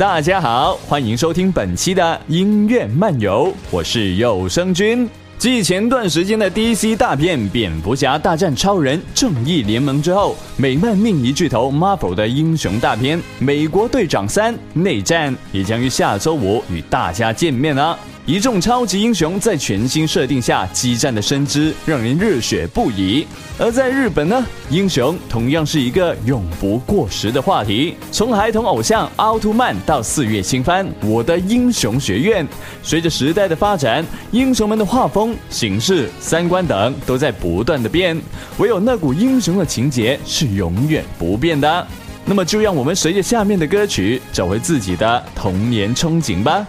大家好，欢迎收听本期的音乐漫游，我是有声君。继前段时间的 DC 大片《蝙蝠侠大战超人：正义联盟》之后，美漫另一巨头 Marvel 的英雄大片《美国队长三：内战》也将于下周五与大家见面啊。一众超级英雄在全新设定下激战的身姿，让人热血不已。而在日本呢，英雄同样是一个永不过时的话题。从孩童偶像奥特曼到四月新番《我的英雄学院》，随着时代的发展，英雄们的画风、形式、三观等都在不断的变，唯有那股英雄的情节是永远不变的。那么，就让我们随着下面的歌曲，找回自己的童年憧憬吧。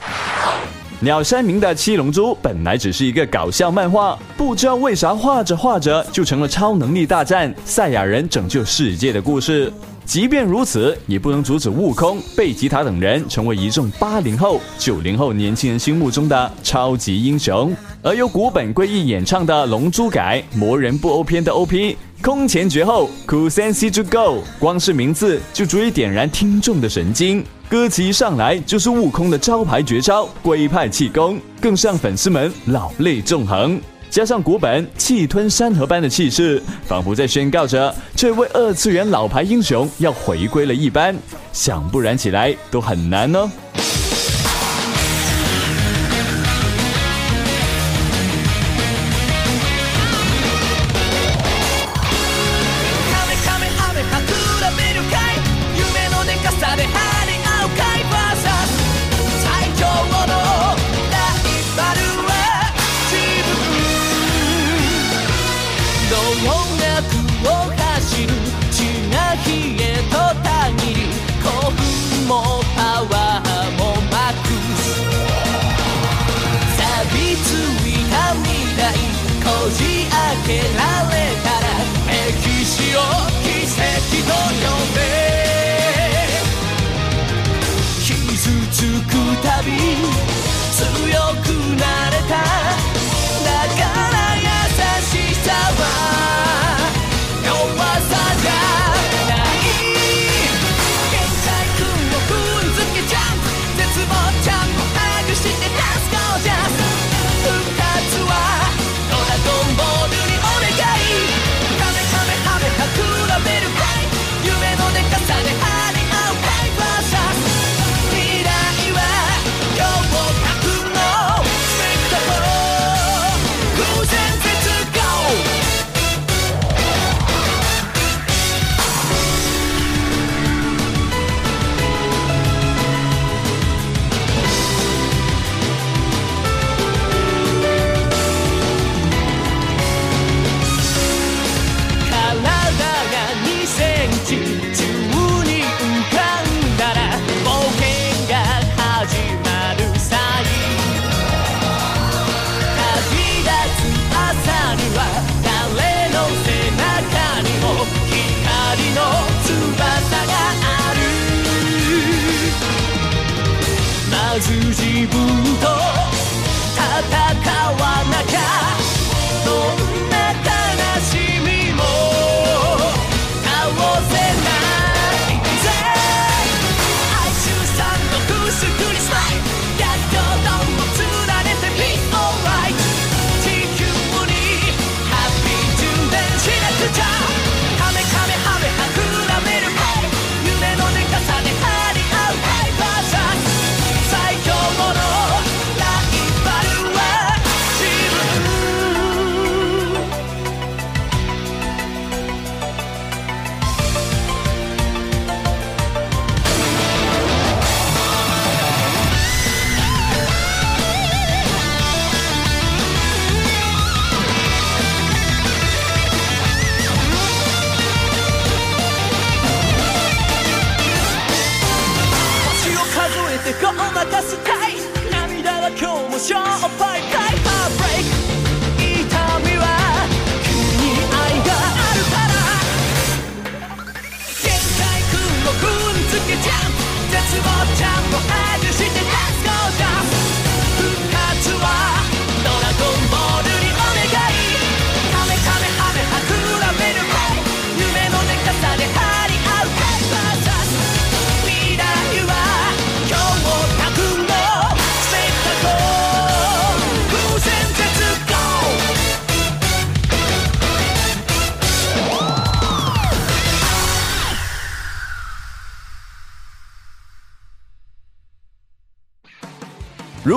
鸟山明的《七龙珠》本来只是一个搞笑漫画，不知道为啥画着画着就成了超能力大战、赛亚人拯救世界的故事。即便如此，也不能阻止悟空、贝吉塔等人成为一众八零后、九零后年轻人心目中的超级英雄。而由古本圭一演唱的《龙珠改魔人布欧篇》的 OP。空前绝后，l s e n s i o Go，光是名字就足以点燃听众的神经。歌词一上来就是悟空的招牌绝招龟派气功，更让粉丝们老泪纵横。加上古本气吞山河般的气势，仿佛在宣告着这位二次元老牌英雄要回归了一般，想不燃起来都很难哦。けられたら歴史を奇跡と呼べ傷つくたび強くなる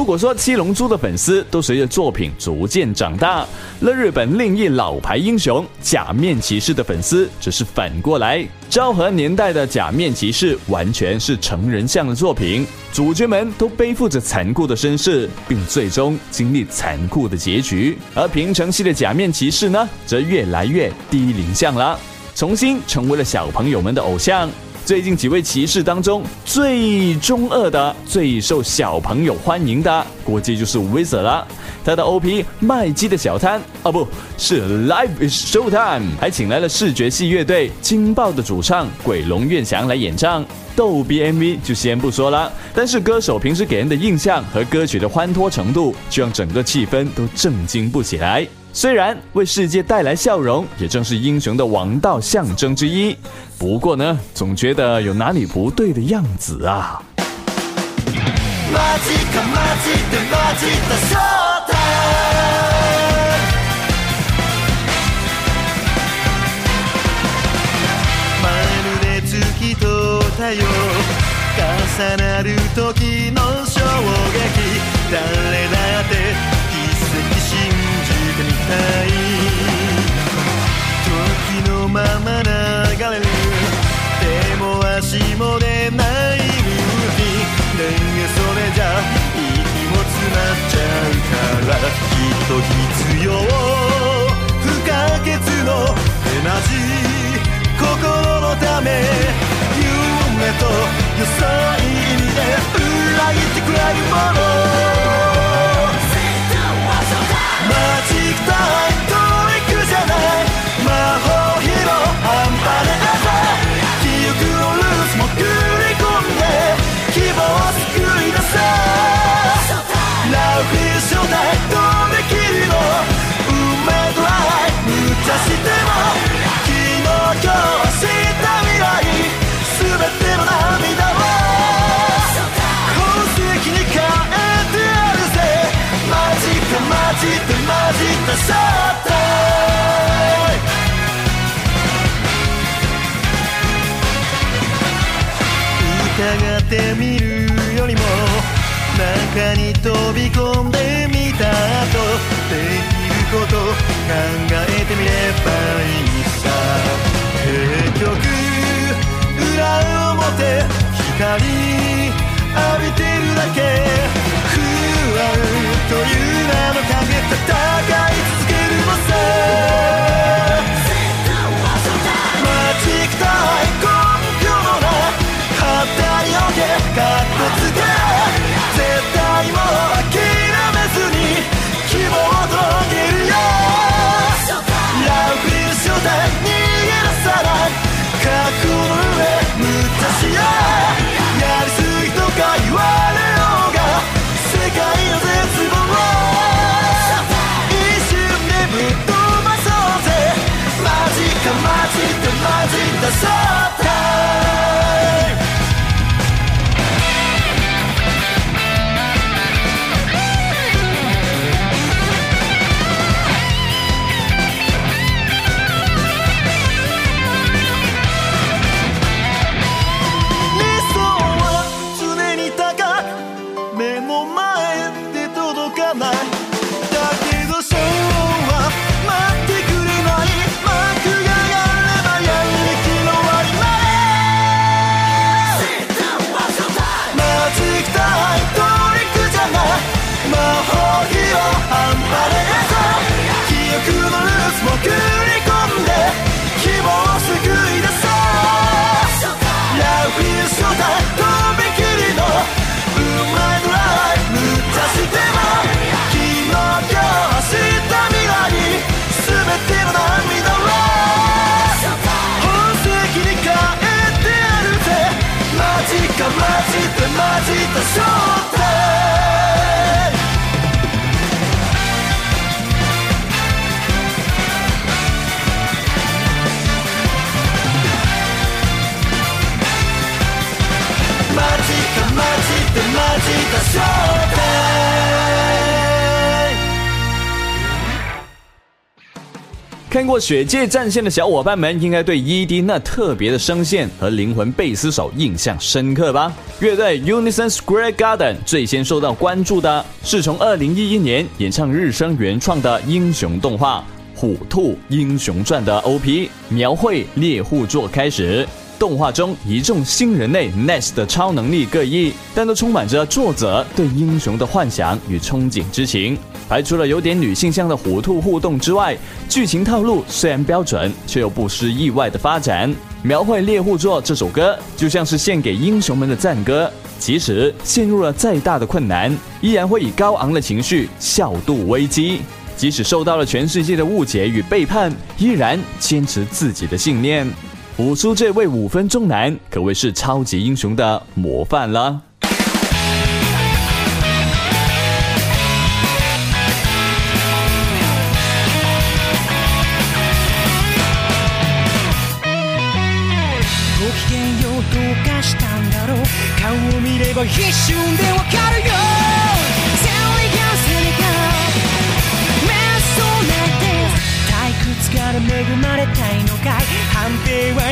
如果说《七龙珠》的粉丝都随着作品逐渐长大，那日本另一老牌英雄《假面骑士》的粉丝则是反过来。昭和年代的《假面骑士》完全是成人向的作品，主角们都背负着残酷的身世，并最终经历残酷的结局。而平成系的《假面骑士》呢，则越来越低龄向了，重新成为了小朋友们的偶像。最近几位骑士当中最中二的、最受小朋友欢迎的，估计就是威瑟了。他的 OP《麦基的小摊》哦，不是《Life Is Showtime》，还请来了视觉系乐队金豹的主唱鬼龙院翔来演唱。逗 B MV 就先不说了，但是歌手平时给人的印象和歌曲的欢脱程度，就让整个气氛都震惊不起来。虽然为世界带来笑容，也正是英雄的王道象征之一。不过呢，总觉得有哪里不对的样子啊。時のまま流れるでも足も出ないビューがそれじゃ息も詰まっちゃうからきっと必要不可欠のエナジー心のため夢と予想意味で裏切ってくれるもの考えてみればいいさ結局裏表光浴びてるだけ不安という名の影戦いで混じった焦点混じった混じって混じ看过《雪界战线》的小伙伴们，应该对 ED 那特别的声线和灵魂贝斯手印象深刻吧？乐队 Unison Square Garden 最先受到关注的是从2011年演唱日升原创的英雄动画《虎兔英雄传》的 OP 描绘猎户座开始。动画中一众新人类 Ness 的超能力各异，但都充满着作者对英雄的幻想与憧憬之情。排除了有点女性向的糊涂互动之外，剧情套路虽然标准，却又不失意外的发展。描绘猎户座这首歌，就像是献给英雄们的赞歌。即使陷入了再大的困难，依然会以高昂的情绪笑度危机；即使受到了全世界的误解与背叛，依然坚持自己的信念。五叔这位五分钟男可谓是超级英雄的模范了。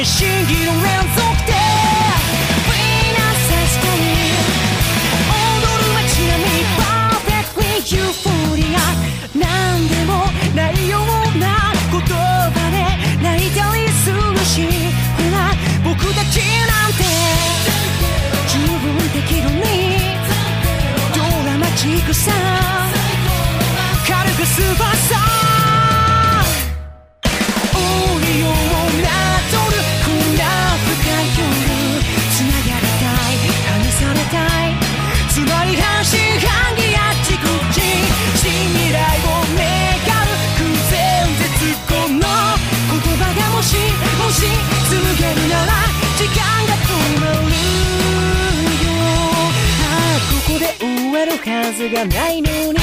machine, get away. るがないのに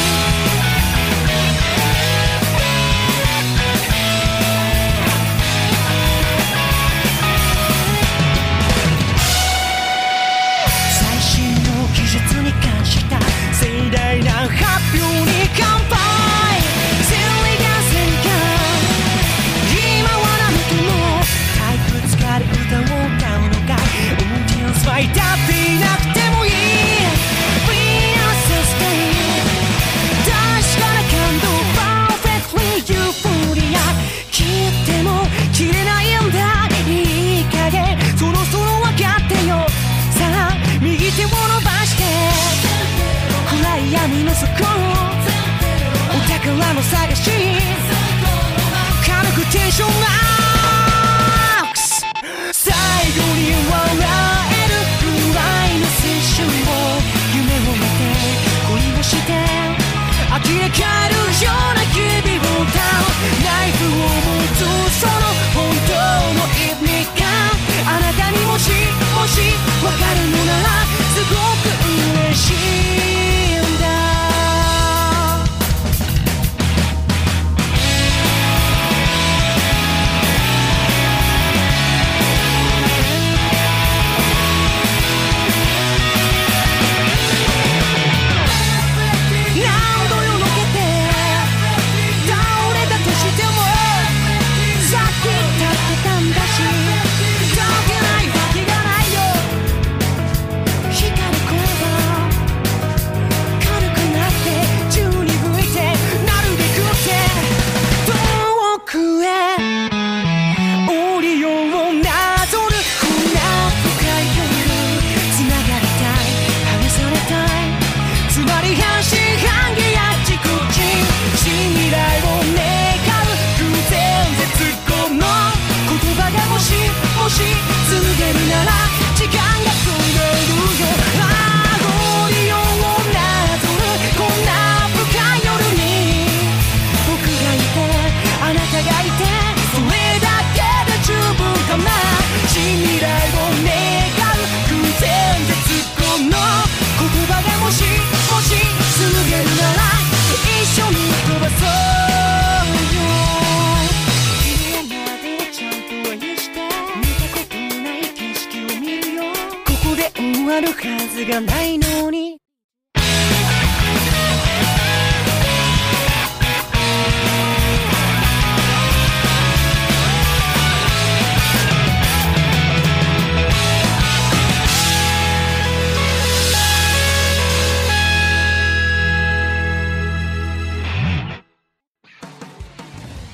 しわかるのなら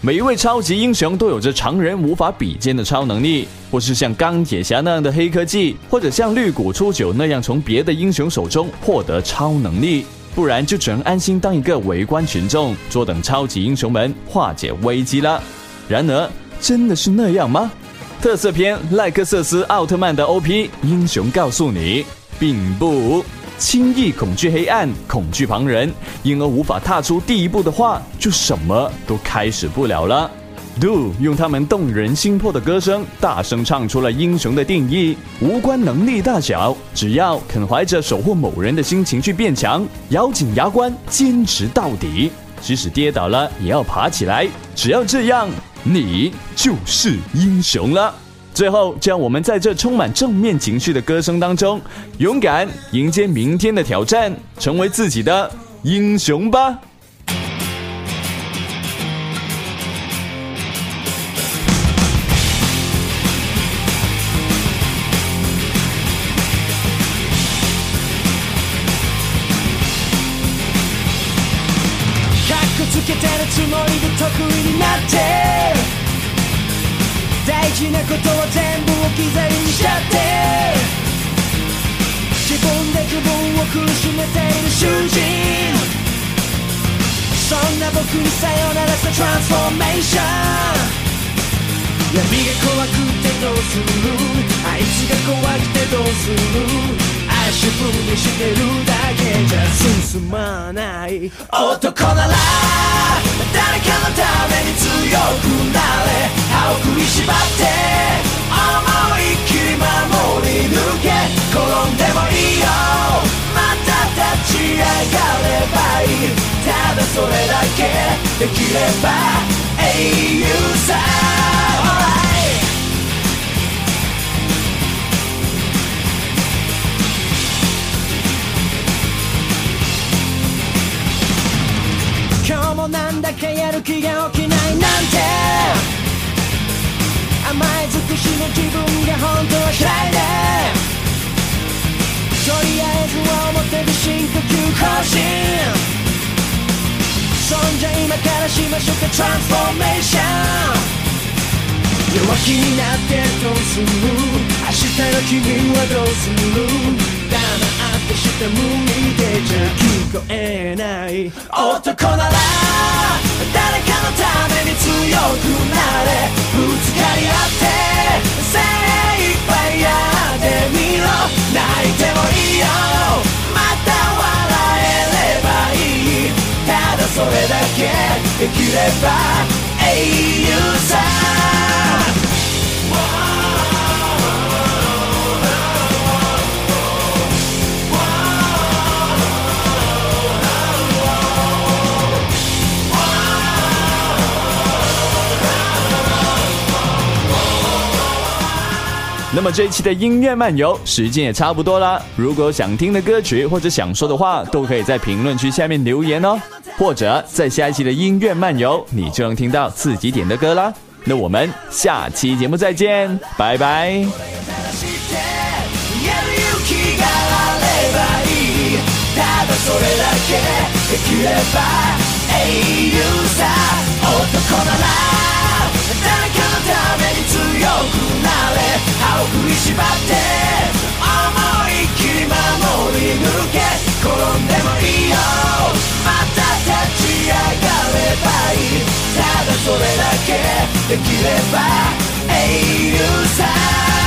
每一位超级英雄都有着常人无法比肩的超能力，或是像钢铁侠那样的黑科技，或者像绿谷初九那样从别的英雄手中获得超能力，不然就只能安心当一个围观群众，坐等超级英雄们化解危机了。然而，真的是那样吗？特色片《赖克瑟斯奥特曼》的 OP 英雄告诉你，并不。轻易恐惧黑暗，恐惧旁人，因而无法踏出第一步的话，就什么都开始不了了。Do 用他们动人心魄的歌声，大声唱出了英雄的定义：无关能力大小，只要肯怀着守护某人的心情去变强，咬紧牙关坚持到底，即使跌倒了也要爬起来。只要这样，你就是英雄了。最后，就让我们在这充满正面情绪的歌声当中，勇敢迎接明天的挑战，成为自己的英雄吧！大事なことは全部置き去りにしちゃって自分で自分を苦しめている囚人そんな僕にさよならしたトランスフォーメーション闇が怖くてどうするあいつが怖くてどうする足踏みしてるだけじゃ進まない男なら誰かのために強くなれ歯を食いしばって思いっきり守り抜け転んでもいいよまた立ち上がればいいただそれだけできれば英雄さやる気が起きないなんて甘え尽くしの自分が本当は嫌いでとりあえずは思ってる深呼吸更新そんじゃ今からしましょうかトランスフォーメーション弱気になってどうする明日の君はどうする下向いてじゃ聞こえない男なら誰かのために強くなれぶつかり合って精一杯やってみろ泣いてもいいよまた笑えればいいただそれだけできれば英雄さ那么这一期的音乐漫游时间也差不多啦。如果有想听的歌曲或者想说的话，都可以在评论区下面留言哦。或者在下一期的音乐漫游，你就能听到自己点的歌啦。那我们下期节目再见，拜拜。誰かのために強くなれ歯を食いしばって思いっきり守り抜け転んでもいいよまた立ち上がればいいただそれだけできれば英雄さ